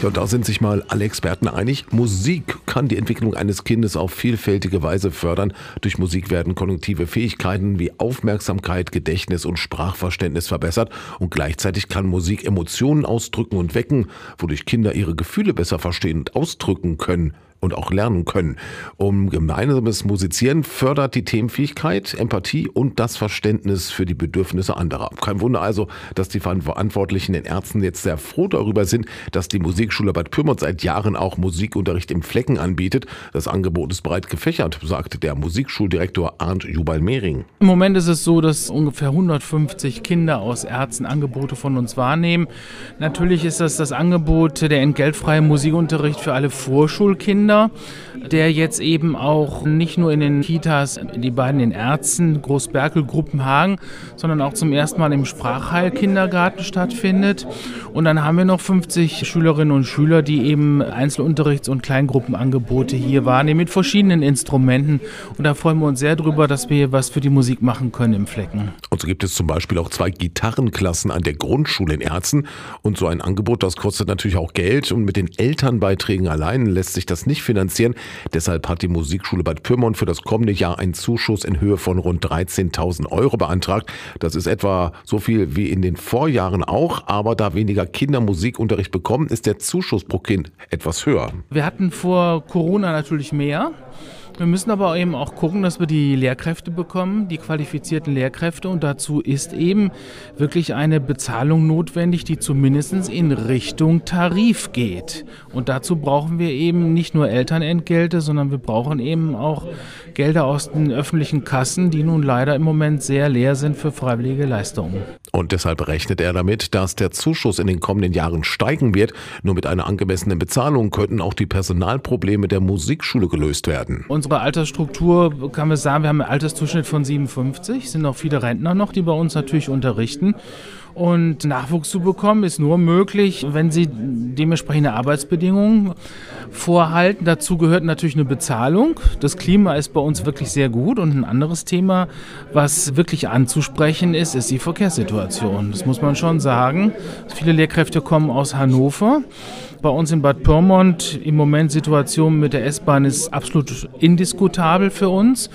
Ja, da sind sich mal alle Experten einig. Musik kann die Entwicklung eines Kindes auf vielfältige Weise fördern. Durch Musik werden kognitive Fähigkeiten wie Aufmerksamkeit, Gedächtnis und Sprachverständnis verbessert. Und gleichzeitig kann Musik Emotionen ausdrücken und wecken, wodurch Kinder ihre Gefühle besser verstehen und ausdrücken können und auch lernen können. Um gemeinsames Musizieren fördert die Themenfähigkeit, Empathie und das Verständnis für die Bedürfnisse anderer. Kein Wunder also, dass die Verantwortlichen den Ärzten jetzt sehr froh darüber sind, dass die Musikschule Bad Pyrmont seit Jahren auch Musikunterricht im Flecken anbietet. Das Angebot ist breit gefächert, sagt der Musikschuldirektor Arndt Jubal-Mehring. Im Moment ist es so, dass ungefähr 150 Kinder aus Ärzten Angebote von uns wahrnehmen. Natürlich ist das das Angebot der entgeltfreie Musikunterricht für alle Vorschulkinder Kinder, der jetzt eben auch nicht nur in den Kitas, die beiden in Ärzten, Großberkel, Gruppenhagen, sondern auch zum ersten Mal im Sprachheilkindergarten stattfindet. Und dann haben wir noch 50 Schülerinnen und Schüler, die eben Einzelunterrichts- und Kleingruppenangebote hier wahrnehmen mit verschiedenen Instrumenten. Und da freuen wir uns sehr drüber, dass wir hier was für die Musik machen können im Flecken. Und so gibt es zum Beispiel auch zwei Gitarrenklassen an der Grundschule in Erzen. Und so ein Angebot, das kostet natürlich auch Geld. Und mit den Elternbeiträgen allein lässt sich das nicht nicht finanzieren. Deshalb hat die Musikschule Bad Pyrmont für das kommende Jahr einen Zuschuss in Höhe von rund 13.000 Euro beantragt. Das ist etwa so viel wie in den Vorjahren auch, aber da weniger Kinder Musikunterricht bekommen, ist der Zuschuss pro Kind etwas höher. Wir hatten vor Corona natürlich mehr. Wir müssen aber eben auch gucken, dass wir die Lehrkräfte bekommen, die qualifizierten Lehrkräfte. Und dazu ist eben wirklich eine Bezahlung notwendig, die zumindest in Richtung Tarif geht. Und dazu brauchen wir eben nicht nur Elternentgelte, sondern wir brauchen eben auch Gelder aus den öffentlichen Kassen, die nun leider im Moment sehr leer sind für freiwillige Leistungen. Und deshalb rechnet er damit, dass der Zuschuss in den kommenden Jahren steigen wird. Nur mit einer angemessenen Bezahlung könnten auch die Personalprobleme der Musikschule gelöst werden. Unsere Altersstruktur kann man sagen, wir haben einen Altersdurchschnitt von 57, sind auch viele Rentner noch, die bei uns natürlich unterrichten. Und Nachwuchs zu bekommen ist nur möglich, wenn sie dementsprechende Arbeitsbedingungen vorhalten. Dazu gehört natürlich eine Bezahlung. Das Klima ist bei uns wirklich sehr gut. Und ein anderes Thema, was wirklich anzusprechen ist, ist die Verkehrssituation. Das muss man schon sagen. Viele Lehrkräfte kommen aus Hannover. Bei uns in Bad Pyrmont im Moment Situation mit der S-Bahn ist absolut indiskutabel für uns.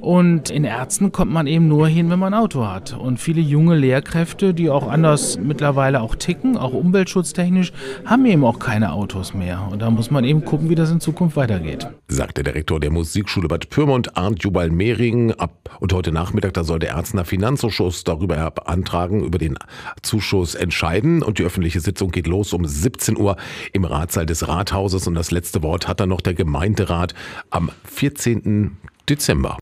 Und in Ärzten kommt man eben nur hin, wenn man ein Auto hat. Und viele junge Lehrkräfte, die auch anders mittlerweile auch ticken, auch umweltschutztechnisch, haben eben auch keine Autos mehr. Und da muss man eben gucken, wie das in Zukunft weitergeht. Sagt der Direktor der Musikschule Bad Pyrmont, Arndt Jubal-Mehring. Ab und heute Nachmittag, da soll der Ärztener Finanzausschuss darüber beantragen, über den Zuschuss entscheiden. Und die öffentliche Sitzung geht los um 17 Uhr im Ratssaal des Rathauses. Und das letzte Wort hat dann noch der Gemeinderat am 14. Dezember.